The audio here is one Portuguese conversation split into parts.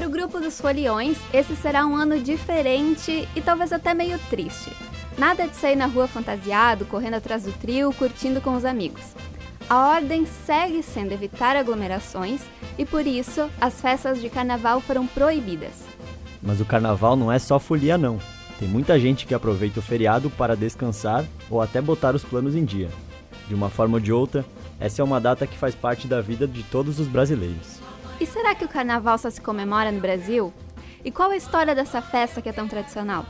Para o grupo dos foliões, esse será um ano diferente e talvez até meio triste. Nada de sair na rua fantasiado, correndo atrás do trio, curtindo com os amigos. A ordem segue sendo evitar aglomerações e por isso as festas de carnaval foram proibidas. Mas o carnaval não é só folia não. Tem muita gente que aproveita o feriado para descansar ou até botar os planos em dia. De uma forma ou de outra, essa é uma data que faz parte da vida de todos os brasileiros. E será que o carnaval só se comemora no Brasil? E qual a história dessa festa que é tão tradicional?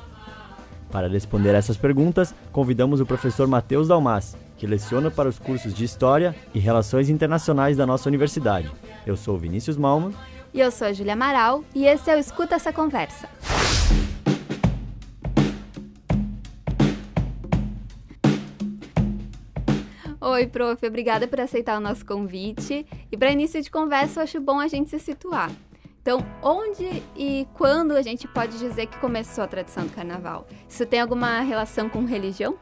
Para responder essas perguntas, convidamos o professor Matheus Dalmas, que leciona para os cursos de História e Relações Internacionais da nossa universidade. Eu sou Vinícius Malman. E eu sou a Julia Amaral, e esse é o Escuta Essa Conversa. Oi, prof, obrigada por aceitar o nosso convite. E para início de conversa, eu acho bom a gente se situar. Então, onde e quando a gente pode dizer que começou a tradição do carnaval? Isso tem alguma relação com religião?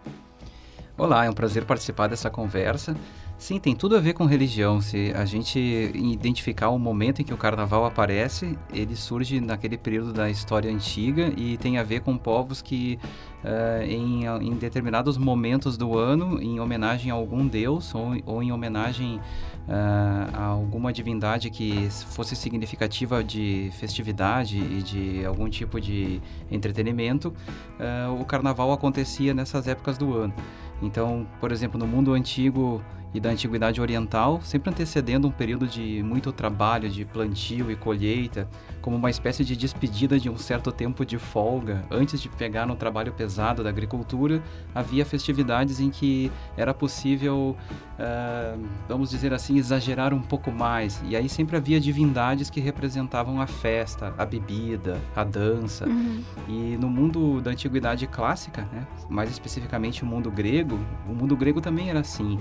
Olá, é um prazer participar dessa conversa. Sim, tem tudo a ver com religião. Se a gente identificar o momento em que o carnaval aparece, ele surge naquele período da história antiga e tem a ver com povos que, uh, em, em, determinados momentos do ano, em homenagem a algum deus ou, ou em homenagem uh, a alguma divindade que fosse significativa de festividade e de algum tipo de entretenimento, uh, o carnaval acontecia nessas épocas do ano. Então, por exemplo, no mundo antigo e da antiguidade oriental, sempre antecedendo um período de muito trabalho, de plantio e colheita, como uma espécie de despedida de um certo tempo de folga, antes de pegar no trabalho pesado da agricultura, havia festividades em que era possível, uh, vamos dizer assim, exagerar um pouco mais. E aí sempre havia divindades que representavam a festa, a bebida, a dança. Uhum. E no mundo da antiguidade clássica, né, mais especificamente o mundo grego, o mundo grego também era assim.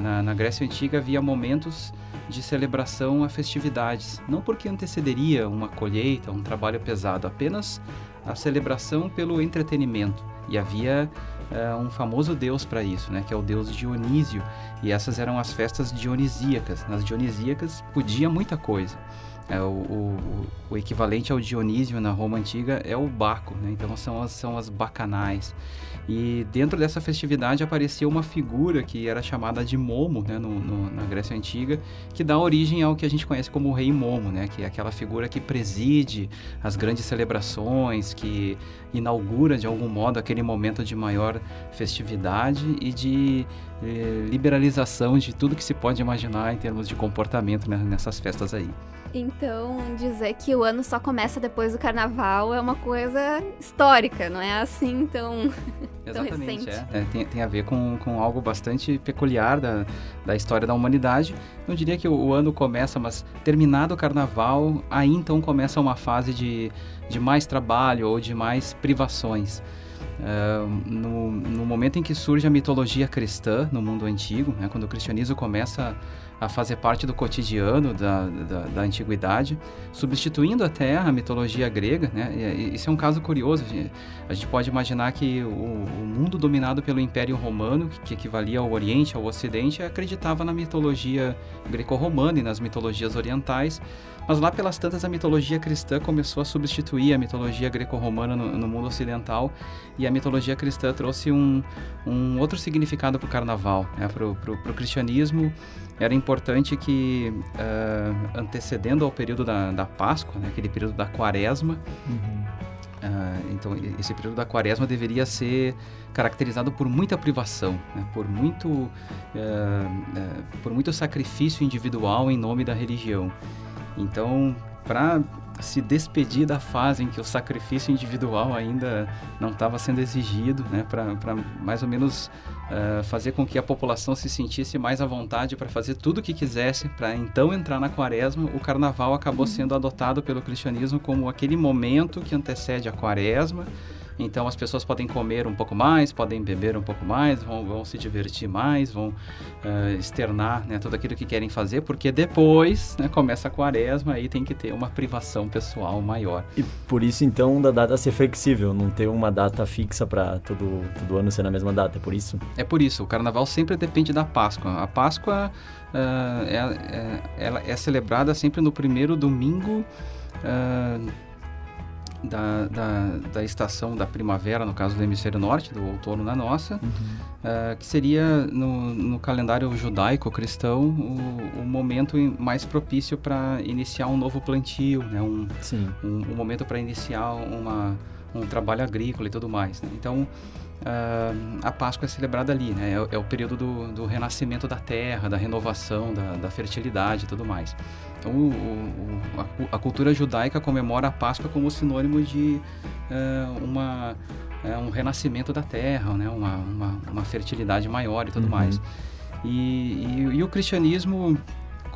Na, na, Grécia Antiga havia momentos de celebração a festividades, não porque antecederia uma colheita, um trabalho pesado, apenas a celebração pelo entretenimento. E havia uh, um famoso deus para isso, né, que é o deus Dionísio, e essas eram as festas dionisíacas. Nas dionisíacas podia muita coisa. É, o, o, o, equivalente ao Dionísio na Roma Antiga é o Baco, né? então são as, são as bacanais. E dentro dessa festividade aparecia uma figura que era chamada de Momo, né, no, no, na Grécia Antiga, que dá origem ao que a gente conhece como o Rei Momo, né, que é aquela figura que preside as grandes celebrações, que inaugura de algum modo aquele momento de maior festividade e de eh, liberalização de tudo que se pode imaginar em termos de comportamento né, nessas festas aí. Então, dizer que o ano só começa depois do carnaval é uma coisa histórica, não é assim tão, tão recente. É. É, tem, tem a ver com, com algo bastante peculiar da, da história da humanidade. Não diria que o, o ano começa, mas terminado o carnaval, aí então começa uma fase de, de mais trabalho ou de mais privações. Uh, no, no, momento em que surge a mitologia cristã no mundo antigo, né, quando o cristianismo começa a fazer parte do cotidiano da, da, da antiguidade, substituindo até a mitologia grega. Né? Isso é um caso curioso. A gente pode imaginar que o, o mundo dominado pelo Império Romano, que equivalia ao Oriente, ao Ocidente, acreditava na mitologia greco-romana e nas mitologias orientais, mas lá pelas tantas a mitologia cristã começou a substituir a mitologia greco-romana no, no, mundo ocidental e a mitologia cristã trouxe um, um outro significado para o carnaval, né? para o cristianismo era importante que, uh, antecedendo ao período da, da Páscoa, né, aquele período da Quaresma, uhum. uh, então esse período da Quaresma deveria ser caracterizado por muita privação, né, por muito, uh, por muito sacrifício individual em nome da religião. Então, para se despedir da fase em que o sacrifício individual ainda não estava sendo exigido, né, para mais ou menos uh, fazer com que a população se sentisse mais à vontade para fazer tudo o que quisesse, para então entrar na quaresma, o carnaval acabou uhum. sendo adotado pelo cristianismo como aquele momento que antecede a quaresma, Então as pessoas podem comer um pouco mais, podem beber um pouco mais, vão, vão se divertir mais, vão uh, externar né, tudo aquilo que querem fazer, porque depois né, começa a quaresma aí tem que ter uma privação pessoal maior. E por isso então da data ser flexível, não ter uma data fixa para todo, todo ano ser na mesma data, é por isso? É por isso, o carnaval sempre depende da Páscoa. A Páscoa uh, é, é, ela é celebrada sempre no primeiro domingo uh, da, da, da, estação da primavera, no caso do hemisfério norte, do outono na nossa, uhum. uh, que seria no, no calendário judaico-cristão o, o, momento mais propício para iniciar um novo plantio, né? um, um, um momento para iniciar uma, um trabalho agrícola e tudo mais. Né? Então, uh, a Páscoa é celebrada ali, né? É, é o período do, do, renascimento da terra, da renovação, da, da fertilidade e tudo mais. Então, o, o, a, a, cultura judaica comemora a Páscoa como sinônimo de uh, uma, uh, um renascimento da terra, né? uma, uma, uma fertilidade maior e tudo uhum. mais. E, e, e, o cristianismo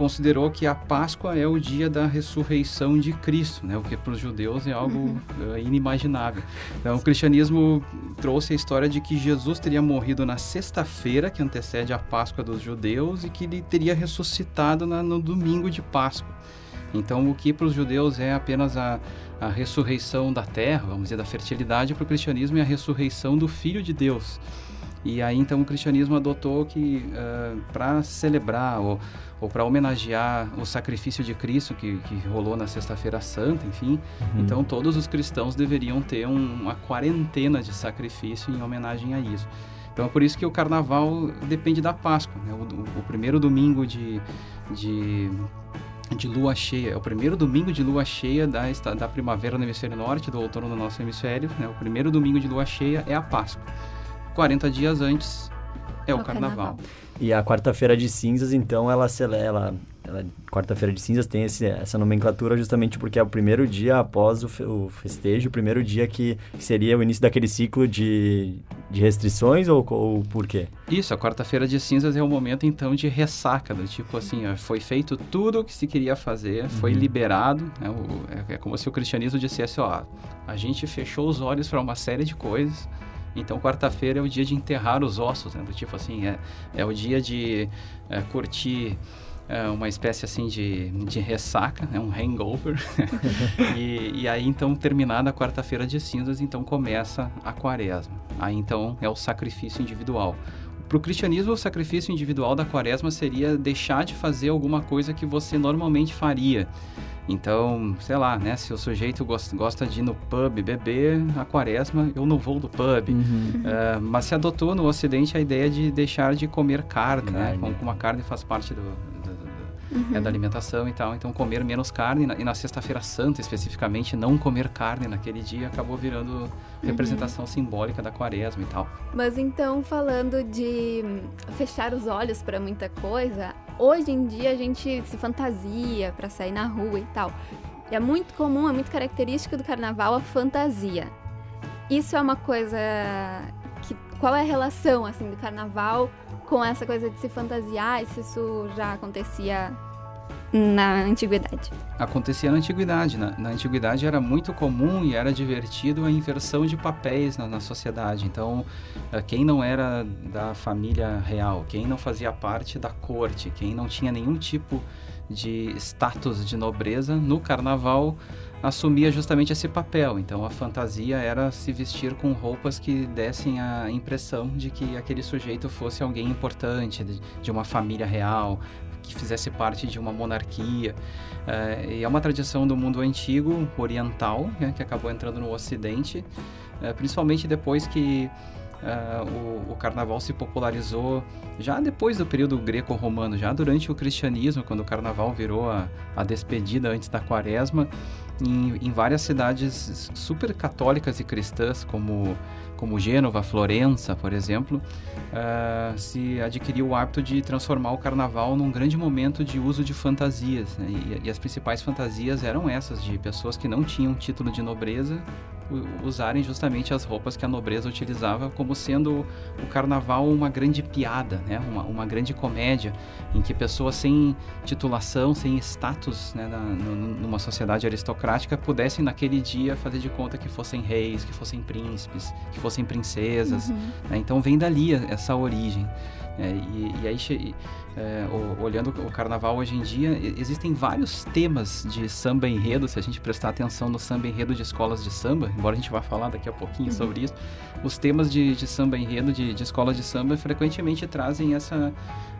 considerou que a Páscoa é o dia da ressurreição de Cristo, né? o que para os judeus é algo uhum. inimaginável. Então, o cristianismo trouxe a história de que Jesus teria morrido na sexta-feira, que antecede a Páscoa dos judeus, e que ele teria ressuscitado na, no domingo de Páscoa. Então, o que para os judeus é apenas a, a ressurreição da terra, vamos dizer, da fertilidade, para o cristianismo é a ressurreição do Filho de Deus. E aí então o cristianismo adotou que uh, eh, para celebrar ou, ou para homenagear o sacrifício de Cristo que, que rolou na Sexta-feira Santa, enfim, uhum. então todos os cristãos deveriam ter um, uma quarentena de sacrifício em homenagem a isso. Então é por isso que o Carnaval depende da Páscoa, né? o, o, primeiro domingo de, de de lua cheia. É o primeiro domingo de lua cheia da, da primavera no hemisfério norte, do outono no nosso hemisfério. Né? O primeiro domingo de lua cheia é a Páscoa. 40 dias antes é o, o carnaval. carnaval. E a quarta-feira de cinzas, então, ela, ela, ela quarta-feira de cinzas tem esse, essa nomenclatura justamente porque é o primeiro dia após o, fe, o festejo, o primeiro dia que, que, seria o início daquele ciclo de, de restrições ou, ou por quê? Isso, a quarta-feira de cinzas é o momento então de ressaca, do tipo assim, foi feito tudo o que se queria fazer, foi uhum. liberado, né, o, é, é como se o cristianismo dissesse, ó, a gente fechou os olhos para uma série de coisas, então, quarta-feira é o dia de enterrar os ossos, né? Tipo assim, é, é o dia de é, curtir é, uma espécie assim de, de ressaca, né? um hangover. e, e, aí, então, terminada a quarta-feira de cinzas, então começa a quaresma. Aí, então, é o sacrifício individual. Para o cristianismo, o sacrifício individual da quaresma seria deixar de fazer alguma coisa que você normalmente faria. Então, sei lá, né? Se o sujeito gosta de ir no pub beber, a quaresma, eu não vou do pub. Uhum. Uh, mas se adotou no Ocidente a ideia de deixar de comer carne, né? carne. né? Como uma carne faz parte do, uhum. é, da alimentação e tal. Então, comer menos carne. E na, Sexta-feira Santa, especificamente, não comer carne naquele dia acabou virando uhum. representação simbólica da quaresma e tal. Mas então, falando de fechar os olhos para muita coisa, hoje em dia a gente se fantasia para sair na rua e tal. É muito comum, é muito característico do carnaval a fantasia. Isso é uma coisa qual é a relação assim do carnaval com essa coisa de se fantasiar, se isso já acontecia na antiguidade. Acontecia na antiguidade. Na, na, antiguidade era muito comum e era divertido a inversão de papéis na, na, sociedade. Então, eh, quem não era da família real, quem não fazia parte da corte, quem não tinha nenhum tipo de status de nobreza, no carnaval assumia justamente esse papel. Então a fantasia era se vestir com roupas que dessem a impressão de que aquele sujeito fosse alguém importante, de, uma família real, que fizesse parte de uma monarquia. É, e é uma tradição do mundo antigo, oriental, né, que acabou entrando no Ocidente, é, principalmente depois que Uh, o, o, carnaval se popularizou já depois do período greco-romano, já durante o cristianismo, quando o carnaval virou a, a despedida antes da quaresma, em, em, várias cidades super católicas e cristãs, como, como Gênova, Florença, por exemplo, uh, se adquiriu o hábito de transformar o carnaval num grande momento de uso de fantasias. Né? E, e, as principais fantasias eram essas, de pessoas que não tinham título de nobreza usarem justamente as roupas que a nobreza utilizava, como sendo o carnaval uma grande piada, né? uma, uma grande comédia, em que pessoas sem titulação, sem status né? Na, numa sociedade aristocrática pudessem naquele dia fazer de conta que fossem reis, que fossem príncipes, que fossem princesas. Uhum. Né? Então vem dali essa origem. É, e, e, aí, é, olhando o carnaval hoje em dia, existem vários temas de samba enredo, se a gente prestar atenção no samba enredo de escolas de samba, embora a gente vá falar daqui a pouquinho uhum. sobre isso, os temas de, de samba enredo de, de escolas de samba frequentemente trazem essa,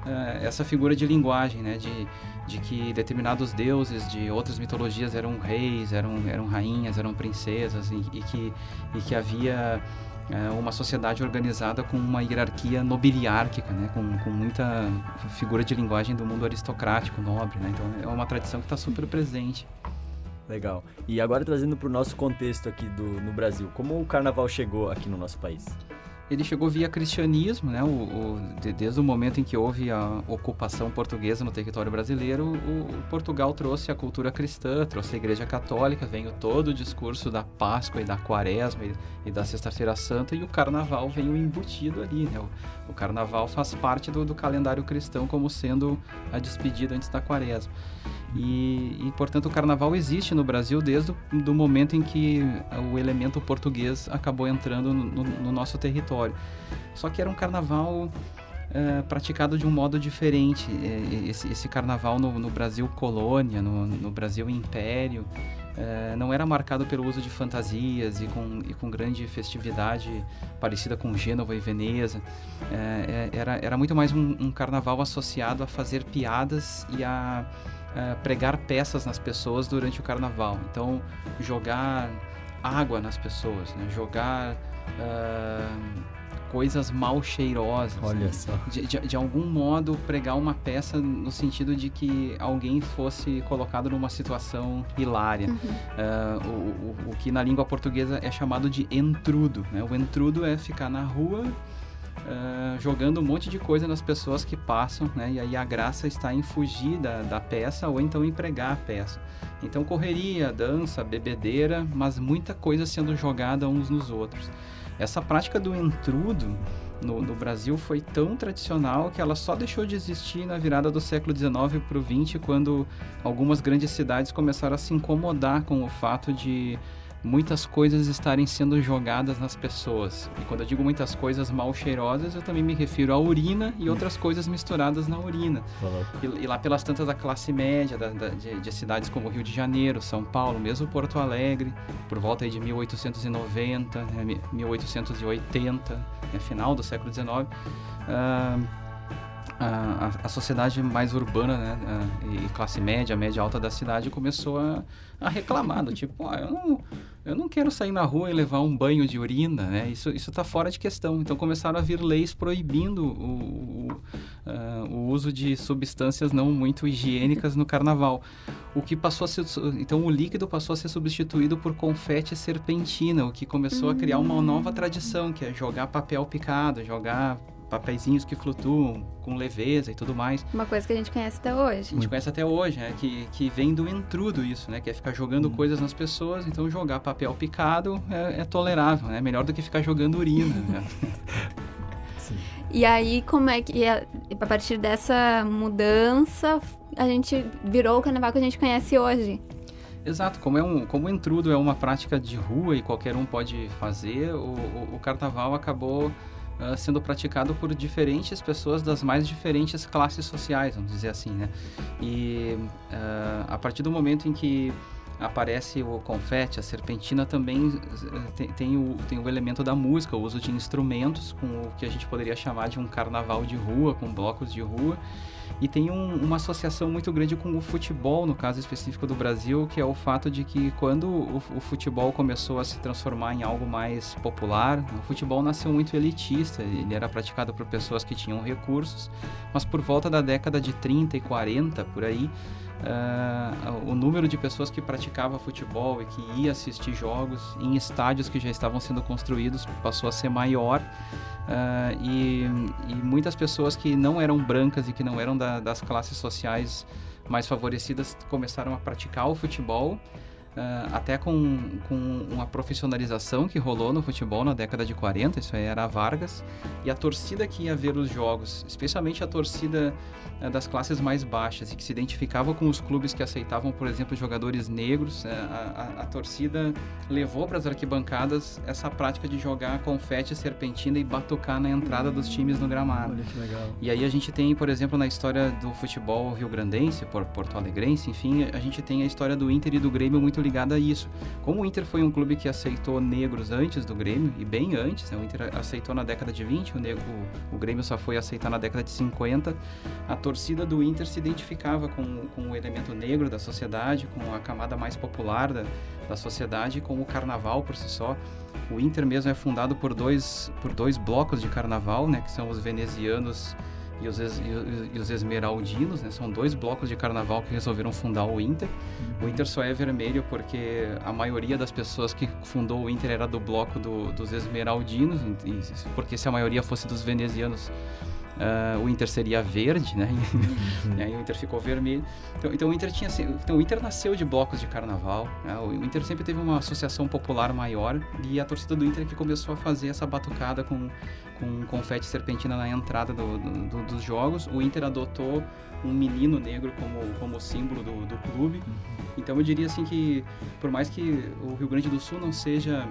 uh, essa figura de linguagem, né? De, de que determinados deuses de outras mitologias eram reis, eram, eram rainhas, eram princesas e, e que, e que havia é uma sociedade organizada com uma hierarquia nobiliárquica, né? com, com muita figura de linguagem do mundo aristocrático, nobre. Né? Então é uma tradição que está super presente. Legal. E agora trazendo para o nosso contexto aqui do, no Brasil, como o carnaval chegou aqui no nosso país? Ele chegou via cristianismo, né? O, o, desde o momento em que houve a ocupação portuguesa no território brasileiro, o, o, Portugal trouxe a cultura cristã, trouxe a Igreja Católica, veio todo o discurso da Páscoa e da Quaresma e, e da Sexta-feira Santa e o Carnaval veio embutido ali, né? O, Carnaval faz parte do, do calendário cristão como sendo a despedida antes da Quaresma. E, e, portanto, o carnaval existe no Brasil desde o do momento em que o elemento português acabou entrando no, no, no nosso território. Só que era um carnaval é, praticado de um modo diferente. Esse, esse, carnaval no, no Brasil colônia, no, no Brasil império, é, não era marcado pelo uso de fantasias e com, e com grande festividade parecida com Gênova e Veneza. É, era, era muito mais um, um carnaval associado a fazer piadas e a uh, pregar peças nas pessoas durante o carnaval. Então, jogar água nas pessoas, né? jogar uh, coisas mal cheirosas. Olha né? só. De, de, de, algum modo, pregar uma peça no sentido de que alguém fosse colocado numa situação hilária. Uhum. Uh, o, o, o, que na língua portuguesa é chamado de entrudo. Né? O entrudo é ficar na rua uh, jogando um monte de coisa nas pessoas que passam, né? E aí a graça está em fugir da, da peça ou então em pregar a peça. Então correria, dança, bebedeira, mas muita coisa sendo jogada uns nos outros. Essa prática do entrudo no, no, Brasil foi tão tradicional que ela só deixou de existir na virada do século XIX para o XX, quando algumas grandes cidades começaram a se incomodar com o fato de muitas coisas estarem sendo jogadas nas pessoas. E quando eu digo muitas coisas mal cheirosas, eu também me refiro à urina e outras coisas misturadas na urina. E, e, lá pelas tantas da classe média, da, da, de, de, cidades como Rio de Janeiro, São Paulo, mesmo Porto Alegre, por volta de 1890, né, 1880, né, final do século XIX. Uh, a, a, sociedade mais urbana né, e classe média, média alta da cidade começou a, a reclamar, do tipo, eu, não, eu não quero sair na rua e levar um banho de urina, né? Isso está fora de questão. Então começaram a vir leis proibindo o, o, uh, o uso de substâncias não muito higiênicas no carnaval. O que passou a ser, então o líquido passou a ser substituído por confete serpentina, o que começou a criar uma nova hum. tradição, que é jogar papel picado, jogar papeizinhos que flutuam com leveza e tudo mais. Uma coisa que a gente conhece até hoje. A gente conhece até hoje, né? Que, que vem do entrudo isso, né? Que é ficar jogando hum. coisas nas pessoas. Então, jogar papel picado é, é tolerável, né? Melhor do que ficar jogando urina, né? E aí, como é que, a partir dessa mudança, a gente virou o carnaval que a gente conhece hoje? Exato, como, é um, como o entrudo é uma prática de rua e qualquer um pode fazer, o, o, o carnaval acabou uh, sendo praticado por diferentes pessoas das mais diferentes classes sociais, vamos dizer assim, né? E uh, a partir do momento em que aparece o confete, a serpentina também tem, tem, o, tem o elemento da música, o uso de instrumentos, com o que a gente poderia chamar de um carnaval de rua, com blocos de rua. E tem um, uma associação muito grande com o futebol, no caso específico do Brasil, que é o fato de que quando o, o futebol começou a se transformar em algo mais popular, o futebol nasceu muito elitista, ele era praticado por pessoas que tinham recursos, mas por volta da década de 30 e 40, por aí, Uh, o número de pessoas que praticava futebol e que ia assistir jogos em estádios que já estavam sendo construídos passou a ser maior. Uh, e, e, muitas pessoas que não eram brancas e que não eram da, das classes sociais mais favorecidas começaram a praticar o futebol Uh, até com, com uma profissionalização que rolou no futebol na década de 40, isso aí era a Vargas, e a torcida que ia ver os jogos, especialmente a torcida uh, das classes mais baixas e que se identificava com os clubes que aceitavam, por exemplo, jogadores negros, uh, a, a, a, torcida levou para as arquibancadas essa prática de jogar confete, serpentina e batucar na entrada dos times no gramado. Olha que legal. E aí a gente tem, por exemplo, na história do futebol rio-grandense, porto alegrense, enfim, a gente tem a história do Inter e do Grêmio muito ligada a isso. Como o Inter foi um clube que aceitou negros antes do Grêmio, e bem antes, né? o Inter aceitou na década de 20, o, negro, o, o, Grêmio só foi aceitar na década de 50, a torcida do Inter se identificava com, com o elemento negro da sociedade, com a camada mais popular da, da sociedade, com o carnaval por si só. O Inter mesmo é fundado por dois, por dois blocos de carnaval, né, que são os venezianos e os, e os esmeraldinos, né? São dois blocos de carnaval que resolveram fundar o Inter. O Inter só é vermelho porque a maioria das pessoas que fundou o Inter era do bloco do, dos esmeraldinos, porque se a maioria fosse dos venezianos, Uh, o Inter seria verde, né? Uhum. e aí o Inter ficou vermelho. Então, então, o Inter tinha, então o Inter nasceu de blocos de carnaval. Né? O Inter sempre teve uma associação popular maior e a torcida do Inter que começou a fazer essa batucada com com confete serpentina na entrada do, do, dos jogos. O Inter adotou um menino negro como, como símbolo do, do clube. Uhum. Então eu diria assim que, por mais que o Rio Grande do Sul não seja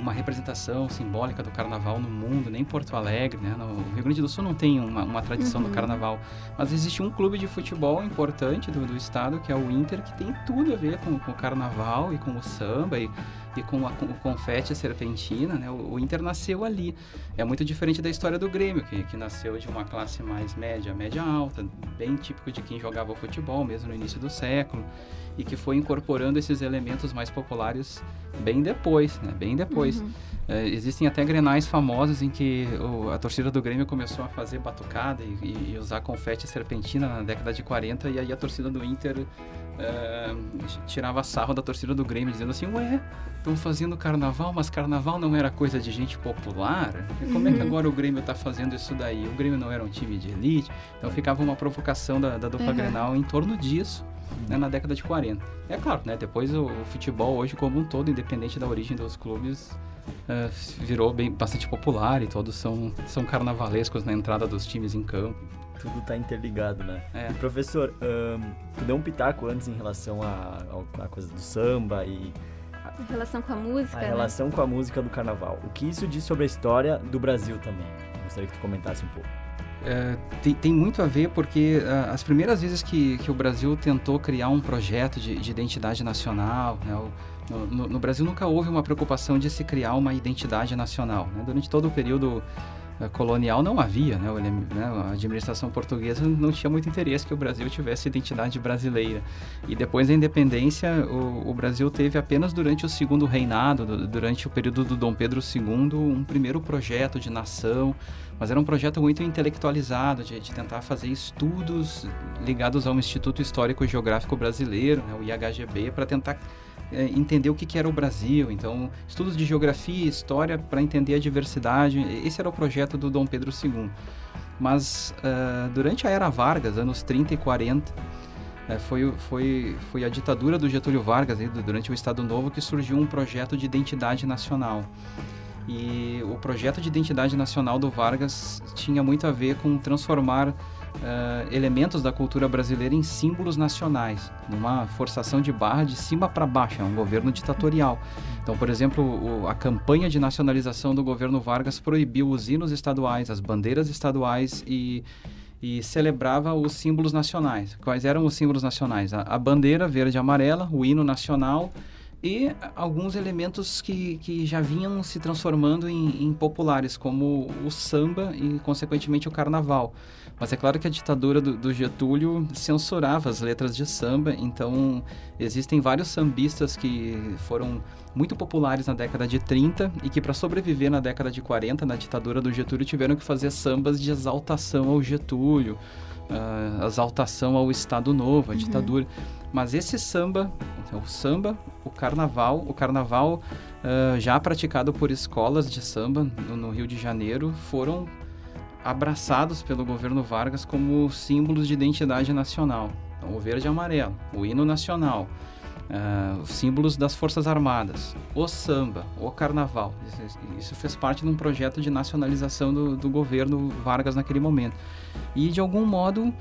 uma representação simbólica do carnaval no mundo, nem Porto Alegre, né? No Rio Grande do Sul não tem uma, uma tradição uhum. do carnaval, mas existe um clube de futebol importante do, do estado, que é o Inter, que tem tudo a ver com, com o carnaval e com o samba e, com, a, com o confete serpentina, né? O, o, Inter nasceu ali. É muito diferente da história do Grêmio, que, que nasceu de uma classe mais média, média alta, bem típico de quem jogava futebol mesmo no início do século e que foi incorporando esses elementos mais populares bem depois, né? Bem depois. Uhum. É, existem até grenais famosos em que o, a torcida do Grêmio começou a fazer batucada e, e, usar confete serpentina na década de 40 e aí a torcida do Inter é, tirava sarro da torcida do Grêmio dizendo assim, ué, estão fazendo carnaval, mas carnaval não era coisa de gente popular? Como é que uhum. agora o Grêmio está fazendo isso daí? O Grêmio não era um time de elite? Então ficava uma provocação da, da dupla uhum. Grenal em torno disso né, na década de 40. É claro, né, depois o, o, futebol hoje como um todo, independente da origem dos clubes, uh, virou bem, bastante popular e todos são, são carnavalescos na entrada dos times em campo. Tudo está interligado, né? É. professor, um, tu deu um pitaco antes em relação à a, a, a, coisa do samba e... Em relação com a música, A né? relação com a música do carnaval. O que isso diz sobre a história do Brasil também? Gostaria que tu comentasse um pouco. É, tem, tem, muito a ver porque uh, as primeiras vezes que, que o Brasil tentou criar um projeto de, de identidade nacional, né, o, no, no, Brasil nunca houve uma preocupação de se criar uma identidade nacional. Né? Durante todo o período colonial não havia, né, né, a administração portuguesa não tinha muito interesse que o Brasil tivesse identidade brasileira. E depois da independência, o, o Brasil teve apenas durante o segundo reinado, durante o período do Dom Pedro II, um primeiro projeto de nação mas era um projeto muito intelectualizado, de, de tentar fazer estudos ligados ao Instituto Histórico Geográfico Brasileiro, né, o IHGB, para tentar é, entender o que, que, era o Brasil. Então, estudos de geografia e história para entender a diversidade. Esse era o projeto do Dom Pedro II. Mas uh, durante a era Vargas, anos 30 e 40, é, foi, foi, foi a ditadura do Getúlio Vargas, durante o Estado Novo, que surgiu um projeto de identidade nacional. E o projeto de identidade nacional do Vargas tinha muito a ver com transformar uh, elementos da cultura brasileira em símbolos nacionais, numa forçação de barra de cima para baixo, é um governo ditatorial. Então, por exemplo, o, a campanha de nacionalização do governo Vargas proibiu os hinos estaduais, as bandeiras estaduais e e celebrava os símbolos nacionais. Quais eram os símbolos nacionais? A, a bandeira verde e amarela, o hino nacional, e alguns elementos que, que já vinham se transformando em, em, populares, como o samba e, consequentemente, o carnaval. Mas é claro que a ditadura do, do, Getúlio censurava as letras de samba, então existem vários sambistas que foram muito populares na década de 30 e que, para sobreviver na década de 40, na ditadura do Getúlio, tiveram que fazer sambas de exaltação ao Getúlio, uh, exaltação ao Estado Novo, à uhum. ditadura. Mas esse samba, o samba, o carnaval, o carnaval uh, já praticado por escolas de samba no, no, Rio de Janeiro, foram abraçados pelo governo Vargas como símbolos de identidade nacional. Então, o verde e amarelo, o hino nacional, uh, símbolos das Forças Armadas, o samba, o carnaval. Isso, isso fez parte de um projeto de nacionalização do, do, governo Vargas naquele momento. E, de algum modo,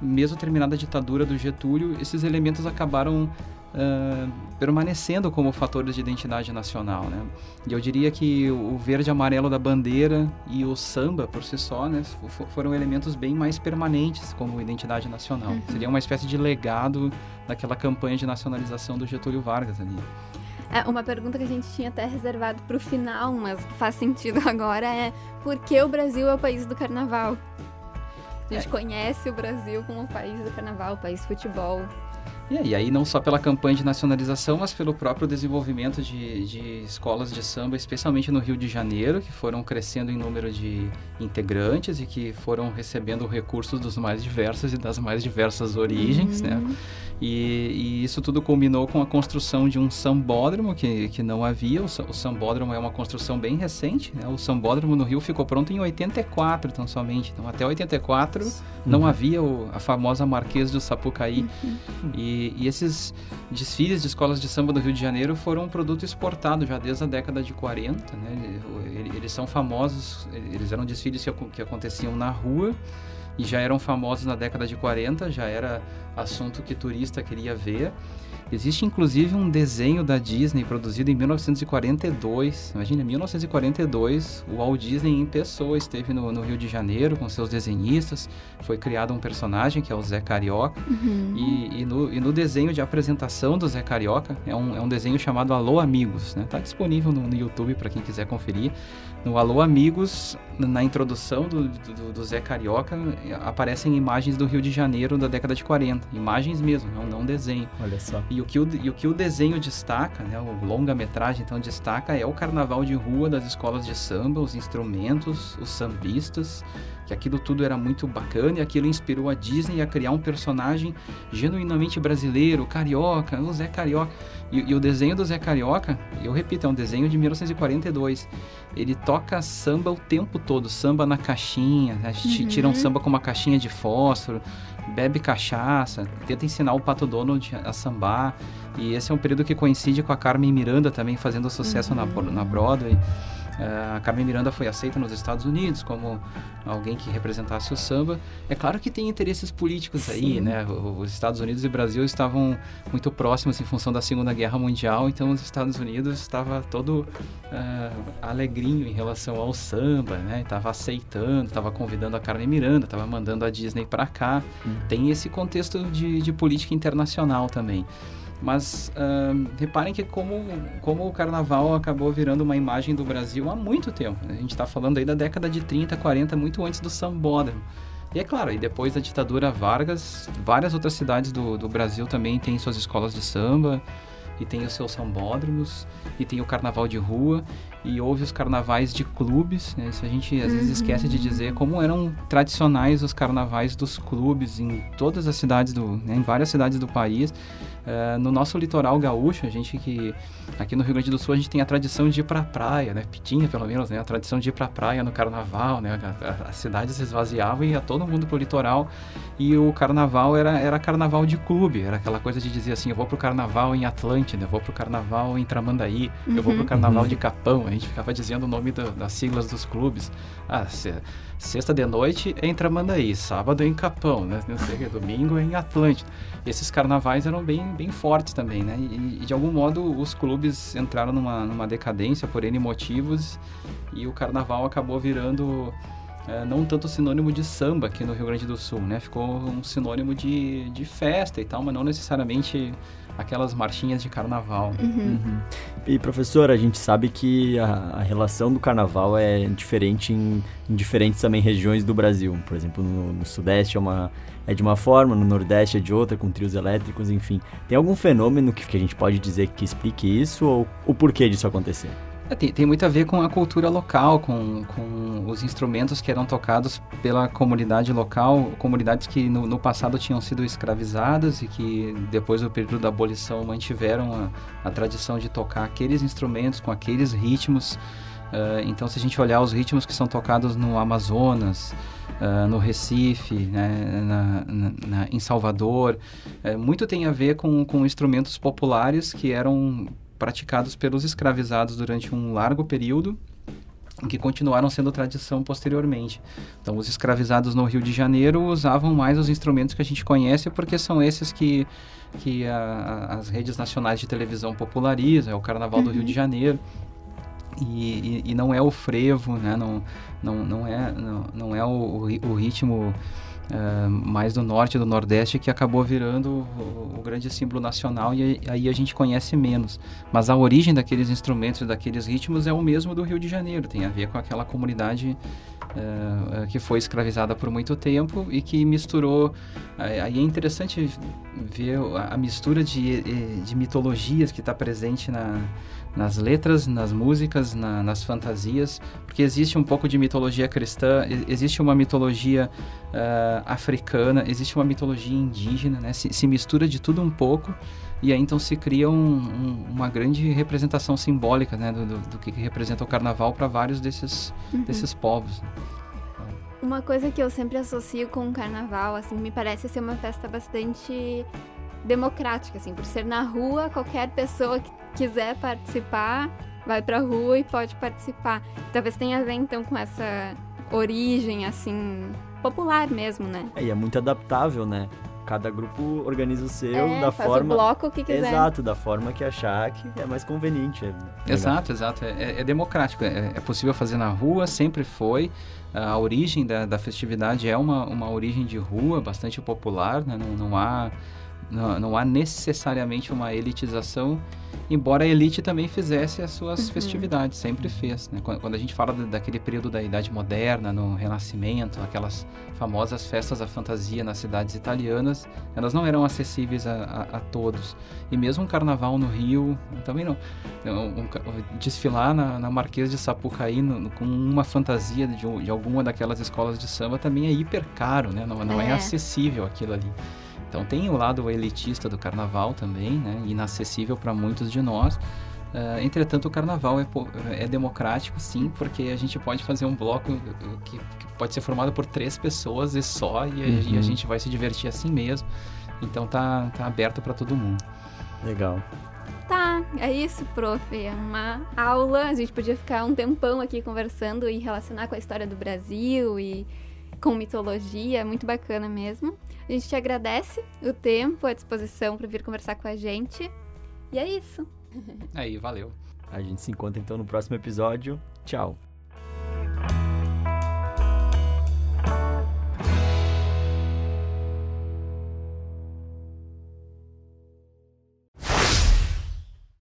mesmo terminada a ditadura do Getúlio, esses elementos acabaram uh, permanecendo como fatores de identidade nacional. Né? E eu diria que o verde e amarelo da bandeira e o samba, por si só, né, foram elementos bem mais permanentes como identidade nacional. Uhum. Seria uma espécie de legado daquela campanha de nacionalização do Getúlio Vargas ali. É, uma pergunta que a gente tinha até reservado para o final, mas faz sentido agora, é por que o Brasil é o país do carnaval? A gente é. conhece o Brasil como o país do carnaval, o país do futebol. E aí, não só pela campanha de nacionalização, mas pelo próprio desenvolvimento de, de escolas de samba, especialmente no Rio de Janeiro, que foram crescendo em número de integrantes e que foram recebendo recursos dos mais diversos e das mais diversas origens, né? uhum. né? E, e, isso tudo culminou com a construção de um sambódromo que, que não havia. O, o sambódromo é uma construção bem recente. Né? O sambódromo no Rio ficou pronto em 84, então somente. Então até 84 uhum. não havia o, a famosa Marquês do Sapucaí. Uhum. E, e, esses desfiles de escolas de samba do Rio de Janeiro foram um produto exportado já desde a década de 40. Né? Eles são famosos, eles eram desfiles que, que aconteciam na rua e já eram famosos na década de 40, já era assunto que turista queria ver. Existe inclusive um desenho da Disney produzido em 1942. Imagina, 1942, o Walt Disney em pessoa esteve no, no, Rio de Janeiro com seus desenhistas. Foi criado um personagem que é o Zé Carioca. Uhum. E, e, no, e, no, desenho de apresentação do Zé Carioca, é um, é um desenho chamado Alô Amigos. Está né? Tá disponível no, no YouTube para quem quiser conferir. No Alô Amigos, na introdução do, do, do, Zé Carioca, aparecem imagens do Rio de Janeiro da década de 40. Imagens mesmo, não, não desenho. Olha só. E o que o, e o, que o desenho destaca, né, o longa-metragem então destaca, é o carnaval de rua das escolas de samba, os instrumentos, os sambistas, que aquilo tudo era muito bacana e aquilo inspirou a Disney a criar um personagem genuinamente brasileiro, carioca, o Zé Carioca. E, e, o desenho do Zé Carioca, eu repito, é um desenho de 1942. Ele toca samba o tempo todo, samba na caixinha, né? uhum. tira um samba com uma caixinha de fósforo, bebe cachaça, tenta ensinar o Pato Donald a sambar. E esse é um período que coincide com a Carmen Miranda também fazendo sucesso uhum. na, na Broadway. Uh, a Carmen Miranda foi aceita nos Estados Unidos como alguém que representasse o samba. É claro que tem interesses políticos Sim. aí, né? Os Estados Unidos e o Brasil estavam muito próximos em função da Segunda Guerra Mundial, então os Estados Unidos estava todo uh, alegrinho em relação ao samba, né? Estava aceitando, estava convidando a Carmen Miranda, estava mandando a Disney para cá. Hum. Tem esse contexto de, de política internacional também. Mas uh, reparem que como, como o carnaval acabou virando uma imagem do Brasil há muito tempo. Né? A gente está falando aí da década de 30, 40, muito antes do sambódromo. E é claro, e depois da ditadura Vargas, várias outras cidades do, do Brasil também têm suas escolas de samba, e tem os seus sambódromos, e tem o carnaval de rua, e houve os carnavais de clubes, né? Isso a gente às vezes esquece de dizer como eram tradicionais os carnavais dos clubes em todas as cidades do, né? em várias cidades do país. Uh, no nosso litoral gaúcho, a gente que aqui no Rio Grande do Sul a gente tem a tradição de ir para a praia, né? Pitinha pelo menos, né? A tradição de ir para a praia no carnaval, né? As cidades se esvaziavam e ia todo mundo pro litoral e o carnaval era era carnaval de clube, era aquela coisa de dizer assim, eu vou pro carnaval em Atlântida, eu vou pro carnaval em Tramandaí, uhum. eu vou pro uhum. carnaval uhum. de Capão, a gente ficava dizendo o nome do, das siglas dos clubes. Ah, se, sexta de noite é em Tramandaí, sábado é em Capão, né? Não sei, domingo é em Atlântida. Esses carnavais eram bem bem fortes também, né? E, e, de algum modo os clubes entraram numa, numa decadência por N motivos e o carnaval acabou virando é, não tanto sinônimo de samba aqui no Rio Grande do Sul, né? Ficou um sinônimo de, de festa e tal, mas não necessariamente aquelas marchinhas de carnaval. Uhum. Uhum. E professor, a gente sabe que a, a relação do carnaval é diferente em, em, diferentes também regiões do Brasil. Por exemplo, no, no, Sudeste é, uma, é de uma forma, no Nordeste é de outra, com trios elétricos, enfim. Tem algum fenômeno que, que a gente pode dizer que explique isso ou o porquê disso acontecer? É, tem, tem, muito a ver com a cultura local, com, com os instrumentos que eram tocados pela comunidade local, comunidades que no, no, passado tinham sido escravizadas e que depois do período da abolição mantiveram a, a tradição de tocar aqueles instrumentos com aqueles ritmos. Uh, então, se a gente olhar os ritmos que são tocados no Amazonas, uh, no Recife, né, na, na, na, em Salvador, uh, muito tem a ver com, com instrumentos populares que eram praticados pelos escravizados durante um largo período que continuaram sendo tradição posteriormente. Então, os escravizados no Rio de Janeiro usavam mais os instrumentos que a gente conhece, porque são esses que, que a, as redes nacionais de televisão popularizam, é o Carnaval uhum. do Rio de uhum. Janeiro. E, e, e, não é o frevo, né? não, não, não é, não, não é o, o ritmo uh, mais do norte do nordeste que acabou virando o, o, grande símbolo nacional e aí a gente conhece menos. Mas a origem daqueles instrumentos, daqueles ritmos é o mesmo do Rio de Janeiro, tem a ver com aquela comunidade uh, que foi escravizada por muito tempo e que misturou. Aí é interessante ver a mistura de, de mitologias que está presente na nas letras, nas músicas, na, nas fantasias, porque existe um pouco de mitologia cristã, existe uma mitologia uh, africana, existe uma mitologia indígena, né? Se, se, mistura de tudo um pouco e aí então se cria um, um, uma grande representação simbólica, né, do, do, do que representa o carnaval para vários desses, uhum. desses povos. Uma coisa que eu sempre associo com o carnaval, assim, me parece ser uma festa bastante democrática, assim, por ser na rua, qualquer pessoa que quiser participar vai pra rua e pode participar. Talvez tenha a ver então com essa origem, assim, popular mesmo, né? É, e é muito adaptável, né? Cada grupo organiza o seu é, da faz forma. O bloco que quiser. Exato, da forma que achar que é mais conveniente. É exato, exato. É, é, é democrático. É, é, possível fazer na rua, sempre foi. A origem da, da festividade é uma, uma origem de rua bastante popular, né? não, não há não, não há necessariamente uma elitização, embora a elite também fizesse as suas uhum. festividades, sempre fez. Né? Quando, quando, a gente fala daquele período da Idade Moderna, no Renascimento, aquelas famosas festas da fantasia nas cidades italianas, elas não eram acessíveis a, a, a todos. E mesmo um carnaval no Rio, também não. Um, um, desfilar na, na Marquês de Sapucaí no, com uma fantasia de, de, alguma daquelas escolas de samba também é hiper caro, né? não, não é, é acessível aquilo ali. Então tem o lado elitista do carnaval também, né? Inacessível para muitos de nós. Uh, entretanto, o carnaval é, é, democrático, sim, porque a gente pode fazer um bloco que, que pode ser formado por três pessoas e só, e, uhum. a, e, a, uhum. gente vai se divertir assim mesmo. Então tá, tá aberto para todo mundo. Legal. Tá, é isso, prof. É uma aula. A gente podia ficar um tempão aqui conversando e relacionar com a história do Brasil e com mitologia. É muito bacana mesmo. A gente te agradece o tempo, a disposição para vir conversar com a gente. E é isso. Aí, valeu. A gente se encontra então no próximo episódio. Tchau.